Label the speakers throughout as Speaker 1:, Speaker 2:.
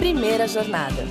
Speaker 1: Primeira Jornada.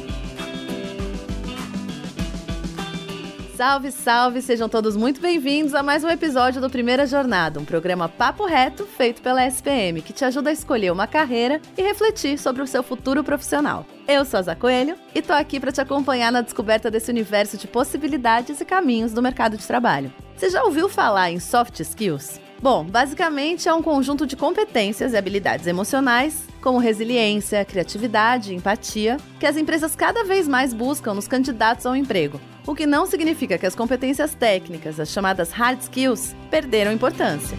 Speaker 1: Salve, salve! Sejam todos muito bem-vindos a mais um episódio do Primeira Jornada, um programa papo reto feito pela SPM, que te ajuda a escolher uma carreira e refletir sobre o seu futuro profissional. Eu sou a Zá Coelho e tô aqui para te acompanhar na descoberta desse universo de possibilidades e caminhos do mercado de trabalho. Você já ouviu falar em soft skills? Bom, basicamente é um conjunto de competências e habilidades emocionais, como resiliência, criatividade empatia, que as empresas cada vez mais buscam nos candidatos ao emprego. O que não significa que as competências técnicas, as chamadas hard skills, perderam importância.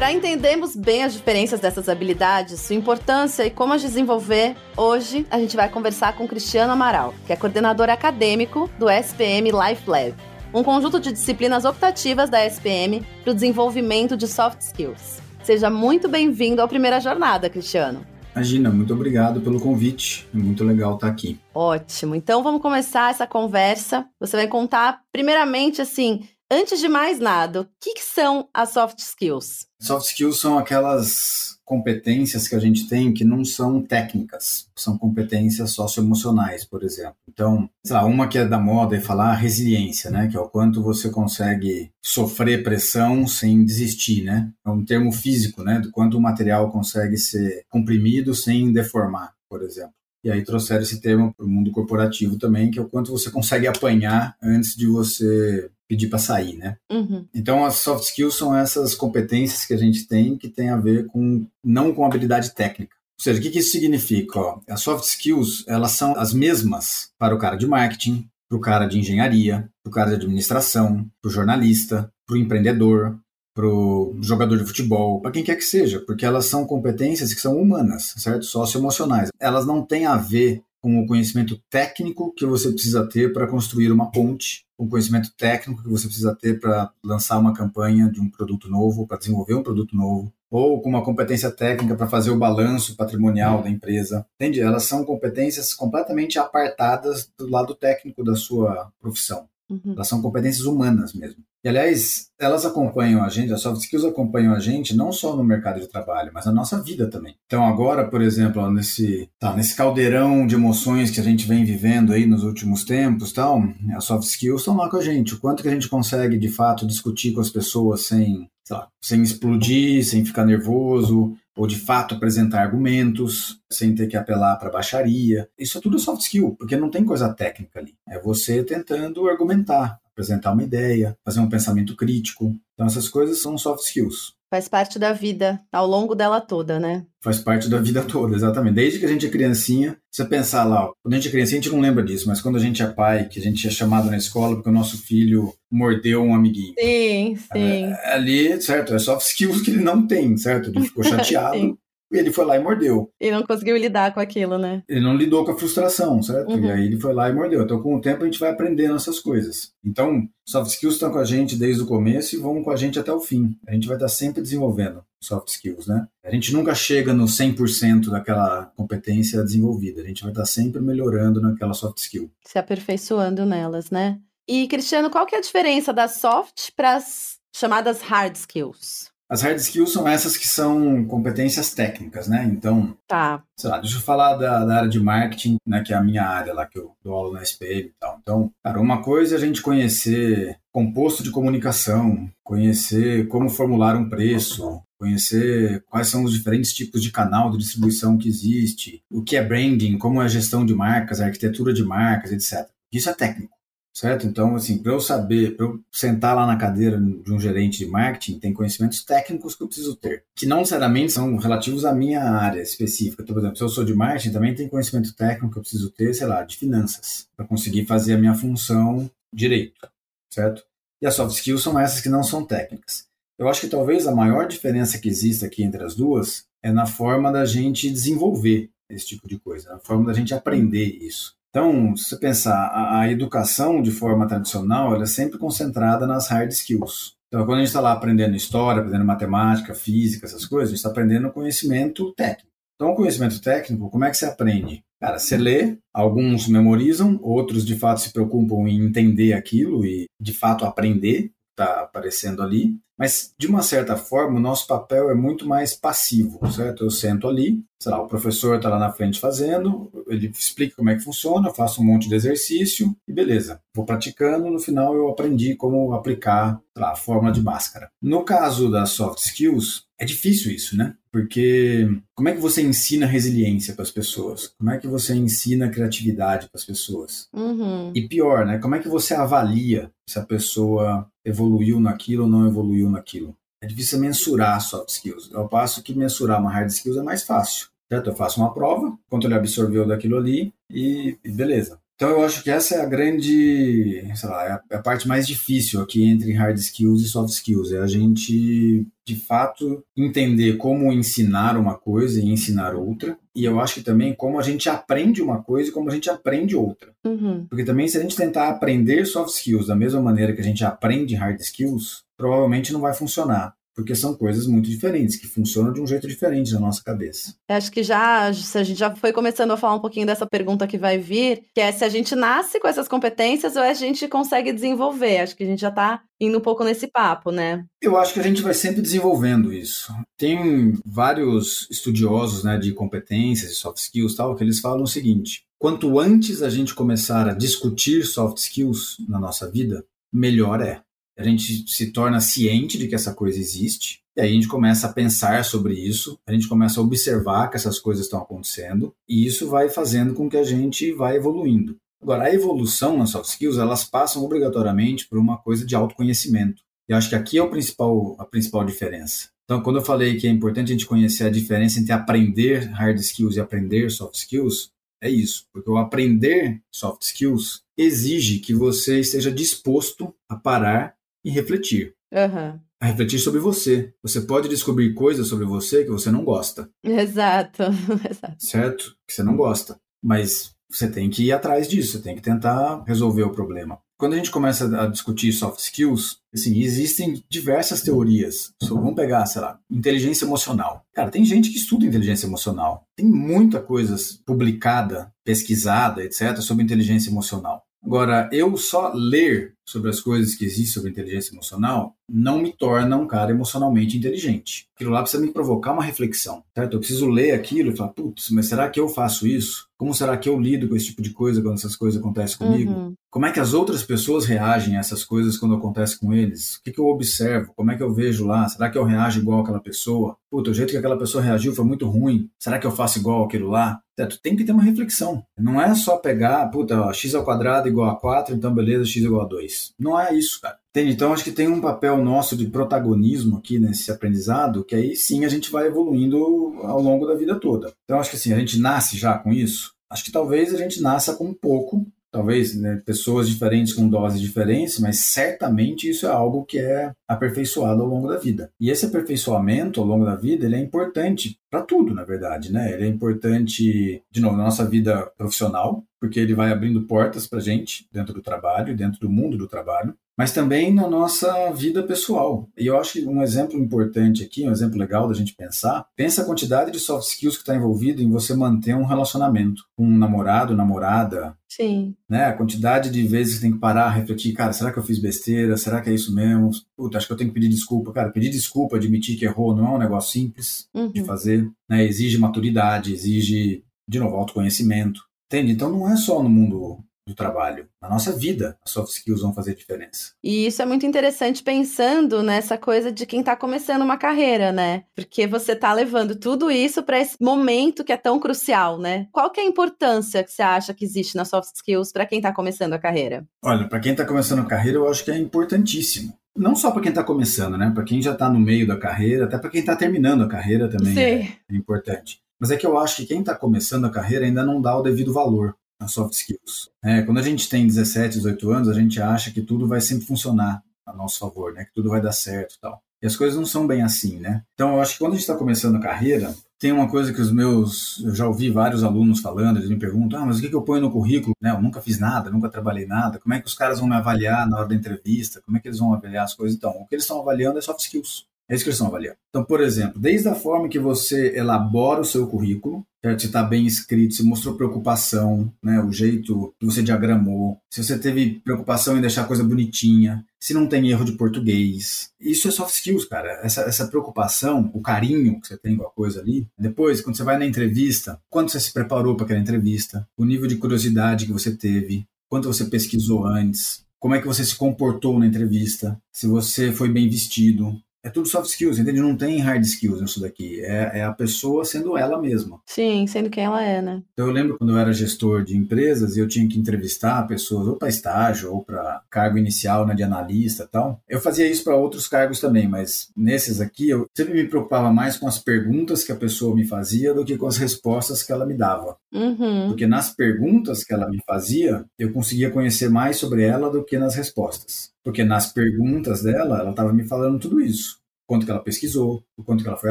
Speaker 1: Para entendermos bem as diferenças dessas habilidades, sua importância e como as desenvolver, hoje a gente vai conversar com Cristiano Amaral, que é coordenador acadêmico do SPM Life Lab, um conjunto de disciplinas optativas da SPM para o desenvolvimento de soft skills. Seja muito bem-vindo à primeira jornada, Cristiano.
Speaker 2: Imagina, muito obrigado pelo convite. É muito legal estar aqui.
Speaker 1: Ótimo. Então vamos começar essa conversa. Você vai contar, primeiramente, assim, Antes de mais nada, o que, que, são as soft skills?
Speaker 2: Soft skills são aquelas competências que a gente tem que não são técnicas, são competências socioemocionais, por exemplo. Então, sei lá, uma que é da moda é falar resiliência, né? Que é o quanto você consegue sofrer pressão sem desistir, né? É um termo físico, né? Do quanto o material consegue ser comprimido sem deformar, por exemplo. E aí trouxeram esse termo para o mundo corporativo também, que é o quanto você consegue apanhar antes de você pedir para sair, né? Uhum. Então, as soft skills são essas competências que a gente tem que tem a ver com não com habilidade técnica. Ou seja, o que, que isso significa? Ó, as soft skills elas são as mesmas para o cara de marketing, para o cara de engenharia, para o cara de administração, para o jornalista, para o empreendedor, para o jogador de futebol, para quem quer que seja, porque elas são competências que são humanas, certo? Socioemocionais. Elas não têm a ver com o conhecimento técnico que você precisa ter para construir uma ponte, com o conhecimento técnico que você precisa ter para lançar uma campanha de um produto novo, para desenvolver um produto novo, ou com uma competência técnica para fazer o balanço patrimonial da empresa. Entende? Elas são competências completamente apartadas do lado técnico da sua profissão. Uhum. Elas são competências humanas mesmo. E, aliás, elas acompanham a gente, as soft skills acompanham a gente não só no mercado de trabalho, mas na nossa vida também. Então, agora, por exemplo, nesse, tá, nesse caldeirão de emoções que a gente vem vivendo aí nos últimos tempos, tal, as soft skills estão lá com a gente. O quanto que a gente consegue, de fato, discutir com as pessoas sem, lá, sem explodir, sem ficar nervoso, ou de fato apresentar argumentos sem ter que apelar para baixaria. Isso é tudo soft skill, porque não tem coisa técnica ali. É você tentando argumentar, apresentar uma ideia, fazer um pensamento crítico. Então essas coisas são soft skills.
Speaker 1: Faz parte da vida ao longo dela toda, né?
Speaker 2: Faz parte da vida toda, exatamente. Desde que a gente é criancinha, você pensar lá, quando a gente é criancinha, a gente não lembra disso, mas quando a gente é pai, que a gente é chamado na escola porque o nosso filho mordeu um amiguinho.
Speaker 1: Sim, sim.
Speaker 2: É, ali, certo, é soft skills que ele não tem, certo? Ele ficou chateado. E ele foi lá e mordeu.
Speaker 1: E não conseguiu lidar com aquilo, né?
Speaker 2: Ele não lidou com a frustração, certo? Uhum. E aí ele foi lá e mordeu. Então, com o tempo, a gente vai aprendendo essas coisas. Então, soft skills estão com a gente desde o começo e vão com a gente até o fim. A gente vai estar sempre desenvolvendo soft skills, né? A gente nunca chega no 100% daquela competência desenvolvida. A gente vai estar sempre melhorando naquela soft skill.
Speaker 1: Se aperfeiçoando nelas, né? E, Cristiano, qual que é a diferença das soft para as chamadas hard skills?
Speaker 2: As hard skills são essas que são competências técnicas, né? Então,
Speaker 1: tá.
Speaker 2: sei lá, deixa eu falar da, da, área de marketing, né? Que é a minha área lá, que eu dou aula na SPM e tal. Então, cara, uma coisa é a gente conhecer composto de comunicação, conhecer como formular um preço, conhecer quais são os diferentes tipos de canal de distribuição que existe, o que é branding, como é a gestão de marcas, a arquitetura de marcas, etc. Isso é técnico certo? Então, assim, para eu saber, para eu sentar lá na cadeira de um gerente de marketing, tem conhecimentos técnicos que eu preciso ter, que não necessariamente são relativos à minha área específica. Então, por exemplo, se eu sou de marketing, também tem conhecimento técnico que eu preciso ter, sei lá, de finanças, para conseguir fazer a minha função direito, certo? E as soft skills são essas que não são técnicas. Eu acho que talvez a maior diferença que exista aqui entre as duas é na forma da gente desenvolver esse tipo de coisa, na forma da gente aprender isso. Então, se você pensar, a, a, educação de forma tradicional, ela é sempre concentrada nas hard skills. Então, quando a gente está lá aprendendo história, aprendendo matemática, física, essas coisas, a gente está aprendendo conhecimento técnico. Então, o conhecimento técnico, como é que você aprende? Cara, você lê, alguns memorizam, outros de fato se preocupam em entender aquilo e de fato aprender está aparecendo ali, mas de uma certa forma o nosso papel é muito mais passivo, certo? Eu sento ali, sei lá, o professor está lá na frente fazendo, ele explica como é que funciona, eu faço um monte de exercício e beleza, vou praticando, no final eu aprendi como aplicar lá, a fórmula de máscara. No caso das soft skills, é difícil isso, né? Porque como é que você ensina resiliência para as pessoas? Como é que você ensina criatividade para as pessoas?
Speaker 1: Uhum.
Speaker 2: E pior, né? Como é que você avalia se a pessoa evoluiu naquilo ou não evoluiu naquilo? É difícil mensurar soft skills. Ao passo que mensurar uma hard skills é mais fácil. Certo? Eu faço uma prova, quanto ele absorveu daquilo ali e, e beleza. Então eu acho que essa é a grande, sei lá, é a, é a, parte mais difícil aqui entre hard skills e soft skills. É a gente, de fato, entender como ensinar uma coisa e ensinar outra. E eu acho que também como a gente aprende uma coisa e como a gente aprende outra.
Speaker 1: Uhum.
Speaker 2: Porque também se a gente tentar aprender soft skills da mesma maneira que a gente aprende hard skills, provavelmente não vai funcionar porque são coisas muito diferentes, que funcionam de um jeito diferente na nossa cabeça.
Speaker 1: Acho que já, a gente já foi começando a falar um pouquinho dessa pergunta que vai vir, que é se a gente nasce com essas competências ou a gente consegue desenvolver. Acho que a gente já está indo um pouco nesse papo, né?
Speaker 2: Eu acho que a gente vai sempre desenvolvendo isso. Tem vários estudiosos né, de competências e soft skills tal, que eles falam o seguinte: quanto antes a gente começar a discutir soft skills na nossa vida, melhor é a gente se torna ciente de que essa coisa existe, e aí a gente começa a pensar sobre isso, a gente começa a observar que essas coisas estão acontecendo, e isso vai fazendo com que a gente vá evoluindo. Agora, a evolução nas soft skills, elas passam obrigatoriamente por uma coisa de autoconhecimento. E acho que aqui é o principal, a principal diferença. Então, quando eu falei que é importante a gente conhecer a diferença entre aprender hard skills e aprender soft skills, é isso. Porque o aprender soft skills exige que você esteja disposto a parar e refletir.
Speaker 1: Uhum.
Speaker 2: A refletir sobre você. Você pode descobrir coisas sobre você que você não gosta.
Speaker 1: Exato. Exato.
Speaker 2: Certo? Que você não gosta. Mas você tem que ir atrás disso, você tem que tentar resolver o problema. Quando a gente começa a discutir soft skills, assim, existem diversas teorias. Vamos pegar, sei lá, inteligência emocional. Cara, tem gente que estuda inteligência emocional. Tem muita coisa publicada, pesquisada, etc., sobre inteligência emocional. Agora, eu só ler sobre as coisas que existem sobre inteligência emocional não me torna um cara emocionalmente inteligente. Aquilo lá precisa me provocar uma reflexão, certo? Eu preciso ler aquilo e falar, putz, mas será que eu faço isso? Como será que eu lido com esse tipo de coisa quando essas coisas acontecem comigo?
Speaker 1: Uhum.
Speaker 2: Como é que as outras pessoas reagem a essas coisas quando acontecem com eles? O que, que eu observo? Como é que eu vejo lá? Será que eu reajo igual aquela pessoa? Puta, o jeito que aquela pessoa reagiu foi muito ruim. Será que eu faço igual aquilo lá? Certo? Tem que ter uma reflexão. Não é só pegar, puta, ó, x ao quadrado igual a 4, então beleza, x igual a 2. Não é isso, cara. Entende? Então, acho que tem um papel nosso de protagonismo aqui nesse aprendizado, que aí sim a gente vai evoluindo ao longo da vida toda. Então, acho que assim, a gente nasce já com isso. Acho que talvez a gente nasça com um pouco, talvez né, pessoas diferentes com doses diferentes, mas certamente isso é algo que é aperfeiçoado ao longo da vida. E esse aperfeiçoamento ao longo da vida ele é importante para tudo, na verdade, né? Ele é importante, de novo, na nossa vida profissional, porque ele vai abrindo portas para gente dentro do trabalho, dentro do mundo do trabalho, mas também na nossa vida pessoal. E eu acho que um exemplo importante aqui, um exemplo legal da gente pensar, pensa a quantidade de soft skills que está envolvido em você manter um relacionamento com um namorado, namorada.
Speaker 1: Sim.
Speaker 2: Né? A quantidade de vezes que tem que parar, refletir, cara, será que eu fiz besteira? Será que é isso mesmo? Puta, acho que eu tenho que pedir desculpa. Cara, pedir desculpa, admitir que errou, não é um negócio simples
Speaker 1: uhum.
Speaker 2: de fazer. Né? Exige maturidade, exige, de novo, autoconhecimento. Entende? Então não é só no mundo do trabalho. Na nossa vida, as soft skills vão fazer diferença.
Speaker 1: E isso é muito interessante pensando nessa coisa de quem está começando uma carreira, né? Porque você está levando tudo isso para esse momento que é tão crucial, né? Qual que é a importância que você acha que existe nas soft skills para quem está começando a carreira?
Speaker 2: Olha, para quem está começando a carreira, eu acho que é importantíssimo. Não só para quem está começando, né? Para quem já está no meio da carreira, até para quem está terminando a carreira também é, é importante. Mas é que eu acho que quem está começando a carreira ainda não dá o devido valor as soft skills. É, quando a gente tem 17, 18 anos, a gente acha que tudo vai sempre funcionar a nosso favor, né? Que tudo vai dar certo e tal. E as coisas não são bem assim, né? Então, eu acho que quando a gente está começando a carreira, tem uma coisa que os meus, eu já ouvi vários alunos falando, eles me perguntam, ah, mas o que, que eu ponho no currículo? Né, eu nunca fiz nada, nunca trabalhei nada, como é que os caras vão me avaliar na hora da entrevista? Como é que eles vão avaliar as coisas? Então, o que eles estão avaliando é soft skills. Eles estão avaliando. Então, por exemplo, desde a forma que você elabora o seu currículo, se está bem escrito, se mostrou preocupação, né? o jeito que você diagramou, se você teve preocupação em deixar a coisa bonitinha, se não tem erro de português. Isso é soft skills, cara. Essa, essa preocupação, o carinho que você tem com a coisa ali. Depois, quando você vai na entrevista, quanto você se preparou para aquela entrevista, o nível de curiosidade que você teve, quanto você pesquisou antes, como é que você se comportou na entrevista, se você foi bem vestido, é tudo soft skills, entende? Não tem hard skills nisso daqui. É, é, a pessoa sendo ela mesma.
Speaker 1: Sim, sendo quem ela é, né?
Speaker 2: Então eu lembro quando eu era gestor de empresas e eu tinha que entrevistar pessoas ou para estágio ou para cargo inicial, né, de analista tal. Eu fazia isso para outros cargos também, mas nesses aqui eu sempre me preocupava mais com as perguntas que a pessoa me fazia do que com as respostas que ela me dava.
Speaker 1: Uhum.
Speaker 2: Porque nas perguntas que ela me fazia, eu conseguia conhecer mais sobre ela do que nas respostas. Porque nas perguntas dela, ela estava me falando tudo isso. Quanto que ela pesquisou, o quanto que ela foi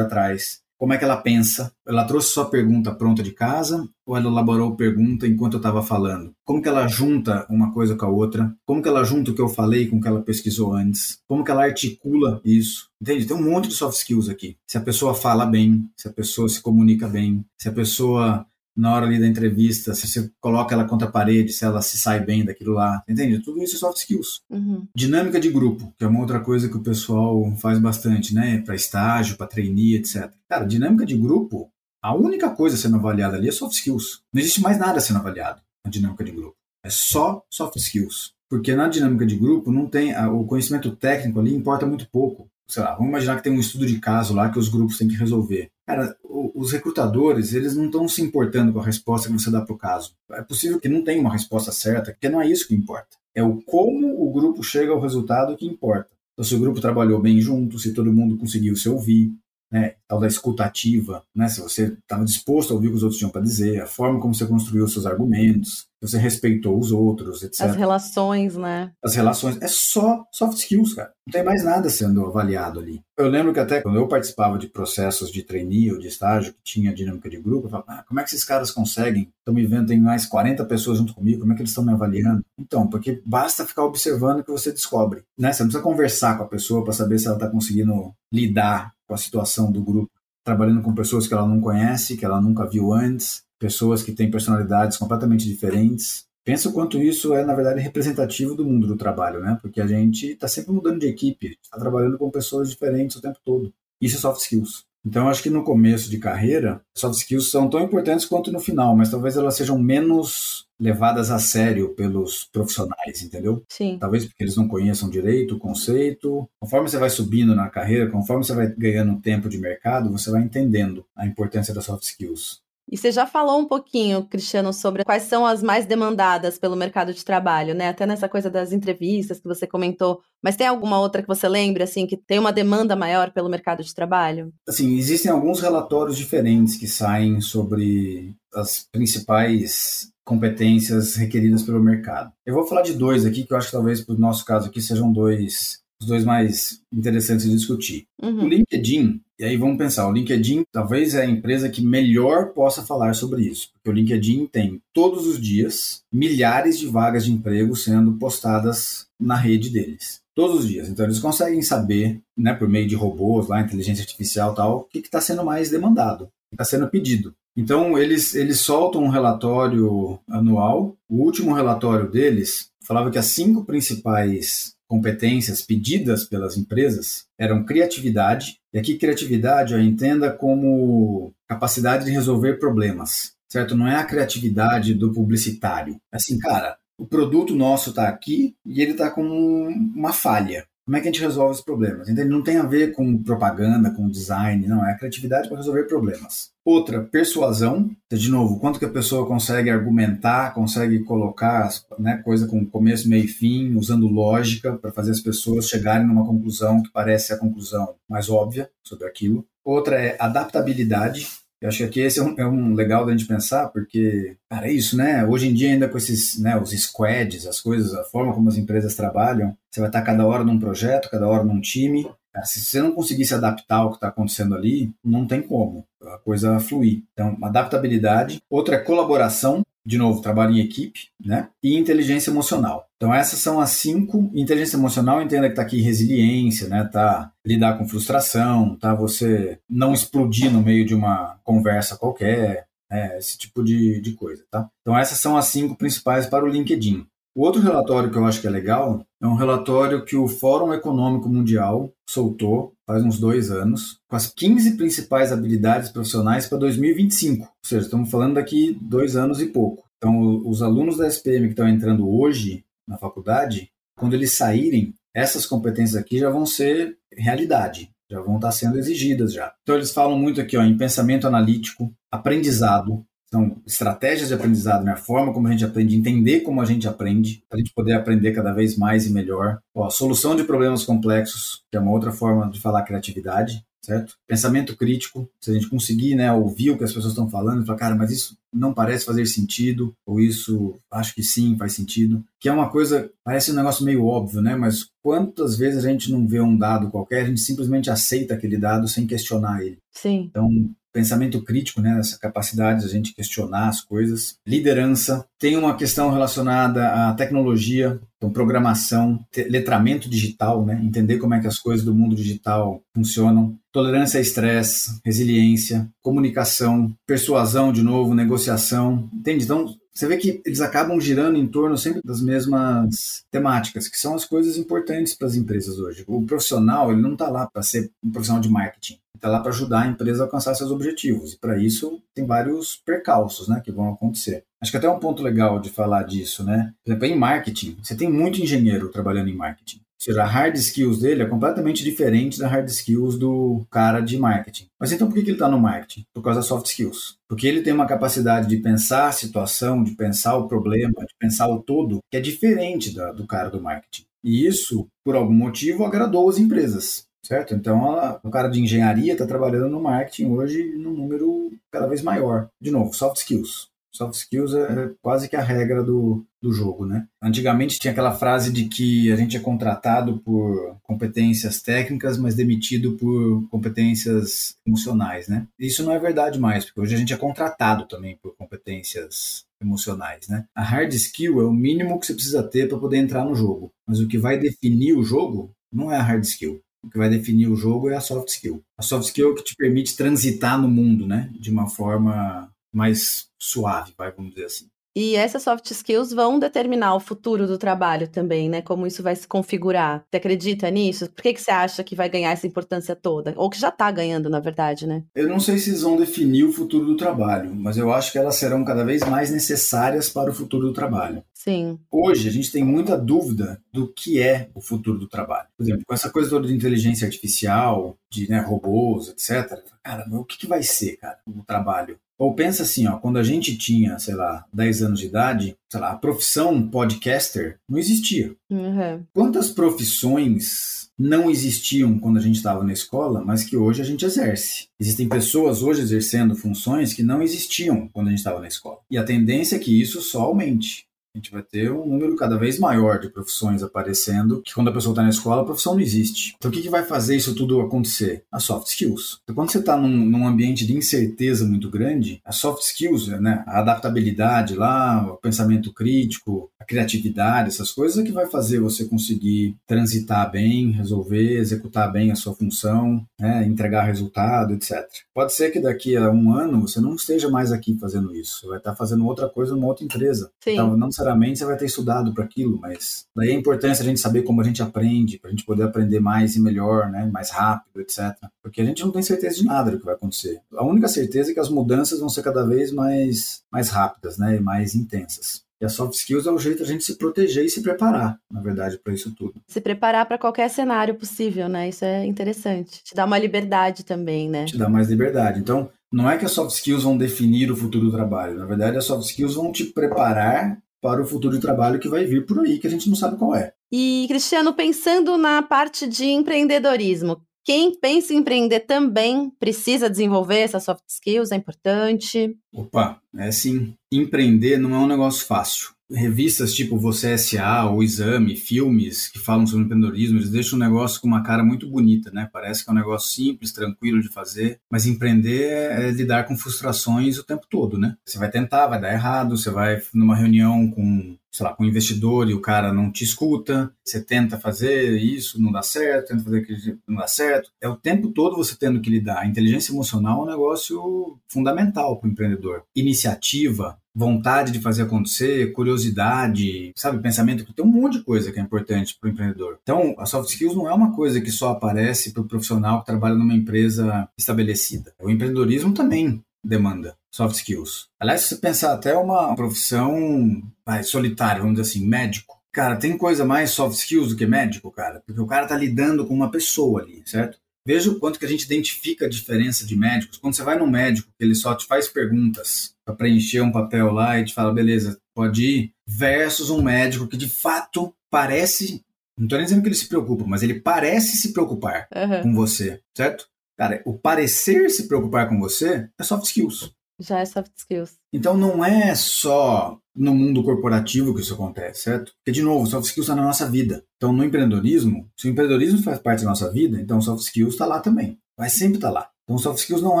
Speaker 2: atrás, como é que ela pensa. Ela trouxe sua pergunta pronta de casa ou ela elaborou pergunta enquanto eu estava falando? Como que ela junta uma coisa com a outra? Como que ela junta o que eu falei com o que ela pesquisou antes? Como que ela articula isso? Entende? Tem um monte de soft skills aqui. Se a pessoa fala bem, se a pessoa se comunica bem, se a pessoa na hora ali da entrevista, se você coloca ela contra a parede, se ela se sai bem daquilo lá, entende? Tudo isso é soft skills.
Speaker 1: Uhum.
Speaker 2: Dinâmica de grupo, que é uma outra coisa que o pessoal faz bastante, né? Para estágio, para trainee, etc. Cara, dinâmica de grupo, a única coisa sendo avaliada ali é soft skills. Não existe mais nada sendo avaliado na dinâmica de grupo. É só soft skills. Porque na dinâmica de grupo não tem o conhecimento técnico ali importa muito pouco sei lá, vamos imaginar que tem um estudo de caso lá que os grupos têm que resolver. Cara, os recrutadores, eles não estão se importando com a resposta que você dá para o caso. É possível que não tenha uma resposta certa, porque não é isso que importa. É o como o grupo chega ao resultado que importa. Então, se o grupo trabalhou bem junto, se todo mundo conseguiu se ouvir, né, tal da escutativa, né, se você estava disposto a ouvir o que os outros tinham para dizer, a forma como você construiu seus argumentos, você respeitou os outros, etc.
Speaker 1: As relações, né?
Speaker 2: As relações. É só soft skills, cara. Não tem mais nada sendo avaliado ali. Eu lembro que até quando eu participava de processos de trainee ou de estágio que tinha dinâmica de grupo, eu falava, ah, como é que esses caras conseguem? Estão me vendo, tem mais 40 pessoas junto comigo, como é que eles estão me avaliando? Então, porque basta ficar observando que você descobre. Né? Você não precisa conversar com a pessoa para saber se ela está conseguindo lidar com a situação do grupo. Trabalhando com pessoas que ela não conhece, que ela nunca viu antes, pessoas que têm personalidades completamente diferentes. Pensa o quanto isso é, na verdade, representativo do mundo do trabalho, né? Porque a gente está sempre mudando de equipe, está trabalhando com pessoas diferentes o tempo todo. Isso é soft skills. Então, acho que no começo de carreira, soft skills são tão importantes quanto no final, mas talvez elas sejam menos levadas a sério pelos profissionais, entendeu?
Speaker 1: Sim.
Speaker 2: Talvez porque eles não conheçam direito o conceito. Conforme você vai subindo na carreira, conforme você vai ganhando tempo de mercado, você vai entendendo a importância das soft skills.
Speaker 1: E você já falou um pouquinho, Cristiano, sobre quais são as mais demandadas pelo mercado de trabalho, né? Até nessa coisa das entrevistas que você comentou. Mas tem alguma outra que você lembre, assim, que tem uma demanda maior pelo mercado de trabalho?
Speaker 2: Assim, existem alguns relatórios diferentes que saem sobre as principais competências requeridas pelo mercado. Eu vou falar de dois aqui que eu acho que talvez para o nosso caso aqui sejam dois os dois mais interessantes de discutir.
Speaker 1: Uhum.
Speaker 2: O LinkedIn, e aí vamos pensar, o LinkedIn talvez é a empresa que melhor possa falar sobre isso, porque o LinkedIn tem todos os dias milhares de vagas de emprego sendo postadas na rede deles. Todos os dias. Então eles conseguem saber, né, por meio de robôs, lá, inteligência artificial tal, o que está sendo mais demandado, o que está sendo pedido. Então eles, eles soltam um relatório anual. O último relatório deles falava que as cinco principais competências pedidas pelas empresas eram criatividade, e aqui criatividade eu entenda como capacidade de resolver problemas, certo? Não é a criatividade do publicitário. Assim, cara, o produto nosso está aqui e ele está com uma falha. Como é que a gente resolve os problemas? Então, ele não tem a ver com propaganda, com design, não, é a criatividade para resolver problemas. Outra, persuasão. De novo, quanto que a pessoa consegue argumentar, consegue colocar né, coisa com começo, meio e fim, usando lógica para fazer as pessoas chegarem numa conclusão que parece a conclusão mais óbvia sobre aquilo. Outra é adaptabilidade. Eu acho que aqui esse é um, é um, legal da gente pensar, porque, cara, é isso, né? Hoje em dia, ainda com esses, né, os squads, as coisas, a forma como as empresas trabalham, você vai estar cada hora num projeto, cada hora num time. Se você não conseguir se adaptar ao que está acontecendo ali, não tem como a coisa fluir. Então, adaptabilidade. Outra é colaboração de novo, trabalho em equipe, né? E inteligência emocional. Então essas são as cinco. Inteligência emocional, entenda que está aqui resiliência, né? Tá lidar com frustração, tá? Você não explodir no meio de uma conversa qualquer, né? esse tipo de, de coisa, tá? Então essas são as cinco principais para o LinkedIn. O outro relatório que eu acho que é legal é um relatório que o Fórum Econômico Mundial soltou faz uns dois anos, com as 15 principais habilidades profissionais para 2025. Ou seja, estamos falando daqui dois anos e pouco. Então, os alunos da SPM que estão entrando hoje na faculdade, quando eles saírem, essas competências aqui já vão ser realidade, já vão estar sendo exigidas já. Então, eles falam muito aqui ó, em pensamento analítico, aprendizado, então, estratégias de aprendizado, né? a forma como a gente aprende, entender como a gente aprende, para a gente poder aprender cada vez mais e melhor. Ó, solução de problemas complexos, que é uma outra forma de falar criatividade certo? Pensamento crítico, se a gente conseguir, né, ouvir o que as pessoas estão falando falar, cara, mas isso não parece fazer sentido, ou isso acho que sim, faz sentido, que é uma coisa, parece um negócio meio óbvio, né, mas quantas vezes a gente não vê um dado qualquer, a gente simplesmente aceita aquele dado sem questionar ele.
Speaker 1: Sim.
Speaker 2: Então, pensamento crítico, né, essa capacidade de a gente questionar as coisas. Liderança, tem uma questão relacionada à tecnologia, então programação, letramento digital, né, entender como é que as coisas do mundo digital funcionam. Tolerância a estresse, resiliência, comunicação, persuasão de novo, negociação, entende? Então, você vê que eles acabam girando em torno sempre das mesmas temáticas, que são as coisas importantes para as empresas hoje. O profissional, ele não está lá para ser um profissional de marketing está lá para ajudar a empresa a alcançar seus objetivos. E para isso tem vários percalços né, que vão acontecer. Acho que até um ponto legal de falar disso, né? Por exemplo, em marketing, você tem muito engenheiro trabalhando em marketing. Seja, a hard skills dele é completamente diferente da hard skills do cara de marketing. Mas então por que ele está no marketing? Por causa das soft skills. Porque ele tem uma capacidade de pensar a situação, de pensar o problema, de pensar o todo, que é diferente da, do cara do marketing. E isso, por algum motivo, agradou as empresas certo? Então, a, o cara de engenharia está trabalhando no marketing hoje num número cada vez maior. De novo, soft skills. Soft skills é, é quase que a regra do, do jogo, né? Antigamente tinha aquela frase de que a gente é contratado por competências técnicas, mas demitido por competências emocionais, né? Isso não é verdade mais, porque hoje a gente é contratado também por competências emocionais, né? A hard skill é o mínimo que você precisa ter para poder entrar no jogo, mas o que vai definir o jogo não é a hard skill, o que vai definir o jogo é a soft skill. A soft skill é o que te permite transitar no mundo, né? De uma forma mais suave, vai, vamos dizer assim.
Speaker 1: E essas soft skills vão determinar o futuro do trabalho também, né? Como isso vai se configurar. Você acredita nisso? Por que, que você acha que vai ganhar essa importância toda? Ou que já está ganhando, na verdade, né?
Speaker 2: Eu não sei se eles vão definir o futuro do trabalho, mas eu acho que elas serão cada vez mais necessárias para o futuro do trabalho.
Speaker 1: Sim.
Speaker 2: Hoje a gente tem muita dúvida do que é o futuro do trabalho. Por exemplo, com essa coisa toda de inteligência artificial, de né, robôs, etc. Cara, o que, que vai ser, cara, o trabalho? Ou pensa assim, ó, quando a gente tinha, sei lá, 10 anos de idade, sei lá, a profissão podcaster não existia.
Speaker 1: Uhum.
Speaker 2: Quantas profissões não existiam quando a gente estava na escola, mas que hoje a gente exerce? Existem pessoas hoje exercendo funções que não existiam quando a gente estava na escola. E a tendência é que isso só aumente. A gente vai ter um número cada vez maior de profissões aparecendo, que quando a pessoa está na escola, a profissão não existe. Então, o que, que vai fazer isso tudo acontecer? As soft skills. Então, quando você está num, num, ambiente de incerteza muito grande, as soft skills, né, a adaptabilidade lá, o pensamento crítico, a criatividade, essas coisas é que vai fazer você conseguir transitar bem, resolver, executar bem a sua função, né, entregar resultado, etc. Pode ser que daqui a um ano você não esteja mais aqui fazendo isso, você vai estar fazendo outra coisa numa outra empresa.
Speaker 1: Sim.
Speaker 2: Então, não necessariamente você vai ter estudado para aquilo, mas daí a importância a gente saber como a gente aprende, para a gente poder aprender mais e melhor, né, mais rápido, etc. Porque a gente não tem certeza de nada do que vai acontecer. A única certeza é que as mudanças vão ser cada vez mais, mais rápidas, né, e mais intensas. E a soft skills é o jeito a gente se proteger e se preparar, na verdade, para isso tudo.
Speaker 1: Se preparar para qualquer cenário possível, né? Isso é interessante. Te dá uma liberdade também, né?
Speaker 2: Te dá mais liberdade. Então, não é que as soft skills vão definir o futuro do trabalho. Na verdade, as soft skills vão te preparar para o futuro de trabalho que vai vir por aí, que a gente não sabe qual é.
Speaker 1: E, Cristiano, pensando na parte de empreendedorismo, quem pensa em empreender também precisa desenvolver essas soft skills, é importante?
Speaker 2: Opa, é sim. Empreender não é um negócio fácil revistas tipo Você S.A., ou Exame, filmes que falam sobre empreendedorismo, eles deixam o negócio com uma cara muito bonita, né? Parece que é um negócio simples, tranquilo de fazer, mas empreender é, é lidar com frustrações o tempo todo, né? Você vai tentar, vai dar errado, você vai numa reunião com sei lá, com um investidor e o cara não te escuta, você tenta fazer isso, não dá certo, tenta fazer aquilo, não dá certo. É o tempo todo você tendo que lidar. A inteligência emocional é um negócio fundamental para o empreendedor. Iniciativa, vontade de fazer acontecer, curiosidade, sabe, pensamento, tem um monte de coisa que é importante para o empreendedor. Então, a soft skills não é uma coisa que só aparece para o profissional que trabalha numa empresa estabelecida. O empreendedorismo também demanda soft skills. Aliás, se você pensar até uma profissão vai, solitária, vamos dizer assim, médico. Cara, tem coisa mais soft skills do que médico, cara, porque o cara tá lidando com uma pessoa ali, certo? Veja o quanto que a gente identifica a diferença de médicos. Quando você vai num médico, ele só te faz perguntas para preencher um papel lá e te fala, beleza, pode ir, versus um médico que de fato parece, não estou nem dizendo que ele se preocupa, mas ele parece se preocupar uhum. com você, certo? Cara, o parecer se preocupar com você é soft skills.
Speaker 1: Já é soft skills.
Speaker 2: Então não é só no mundo corporativo que isso acontece, certo? Porque, de novo, soft skills está na nossa vida. Então, no empreendedorismo, se o empreendedorismo faz parte da nossa vida, então soft skills está lá também. Vai sempre estar tá lá. Então, soft skills não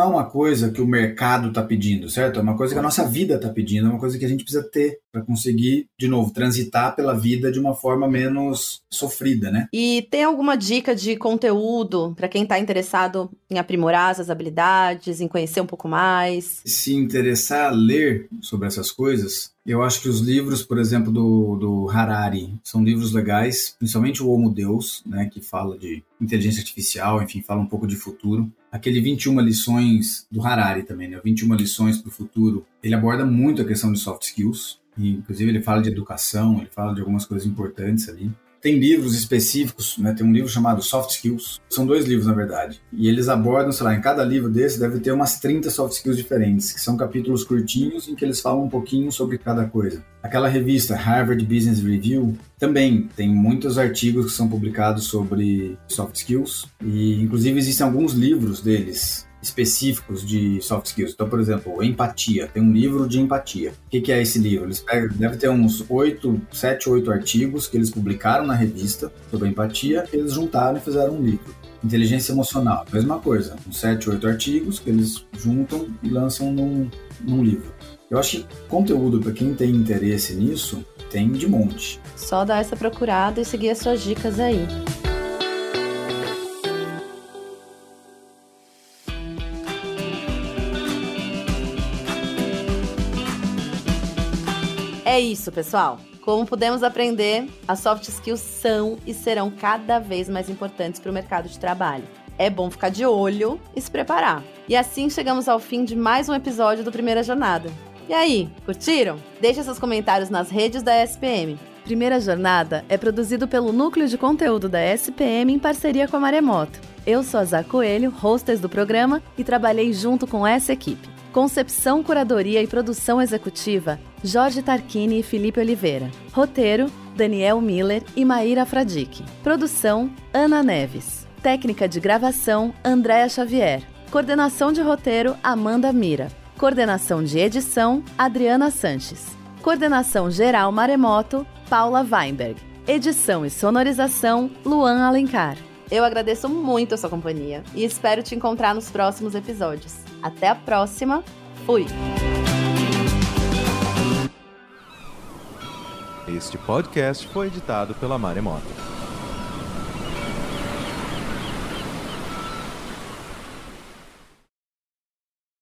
Speaker 2: é uma coisa que o mercado está pedindo, certo? É uma coisa que a nossa vida está pedindo, é uma coisa que a gente precisa ter para conseguir, de novo, transitar pela vida de uma forma menos sofrida, né?
Speaker 1: E tem alguma dica de conteúdo para quem está interessado em aprimorar essas habilidades, em conhecer um pouco mais?
Speaker 2: Se interessar a ler sobre essas coisas, eu acho que os livros, por exemplo, do, do Harari, são livros legais, principalmente o Homo Deus, né, que fala de inteligência artificial, enfim, fala um pouco de futuro. Aquele 21 lições do Harari também, né, 21 lições para o futuro, ele aborda muito a questão de soft skills, e, inclusive ele fala de educação, ele fala de algumas coisas importantes ali. Tem livros específicos, né? Tem um livro chamado Soft Skills. São dois livros, na verdade. E eles abordam, sei lá, em cada livro desse deve ter umas 30 soft skills diferentes, que são capítulos curtinhos em que eles falam um pouquinho sobre cada coisa. Aquela revista Harvard Business Review também tem muitos artigos que são publicados sobre soft skills e inclusive existem alguns livros deles específicos de soft skills. Então, por exemplo, empatia. Tem um livro de empatia. O que, é esse livro? Eles pegam, deve ter uns oito, sete, oito artigos que eles publicaram na revista sobre empatia, eles juntaram e fizeram um livro. Inteligência emocional, mesma coisa. Uns sete, oito artigos que eles juntam e lançam num, num livro. Eu acho que conteúdo para quem tem interesse nisso tem de monte.
Speaker 1: Só dar essa procurada e seguir as suas dicas aí. Isso, pessoal. Como pudemos aprender, as soft skills são e serão cada vez mais importantes para o mercado de trabalho. É bom ficar de olho e se preparar. E assim chegamos ao fim de mais um episódio do Primeira Jornada. E aí, curtiram? Deixe seus comentários nas redes da SPM. Primeira Jornada é produzido pelo Núcleo de Conteúdo da SPM em parceria com a Maremoto. Eu sou a Zá Coelho, hostess do programa, e trabalhei junto com essa equipe. Concepção, curadoria e produção executiva: Jorge Tarquini e Felipe Oliveira. Roteiro: Daniel Miller e Maíra Fradique. Produção: Ana Neves. Técnica de gravação: Andréa Xavier. Coordenação de roteiro: Amanda Mira. Coordenação de edição: Adriana Sanches. Coordenação geral Maremoto: Paula Weinberg. Edição e sonorização: Luan Alencar. Eu agradeço muito a sua companhia e espero te encontrar nos próximos episódios. Até a próxima. Fui!
Speaker 3: Este podcast foi editado pela Maremoto.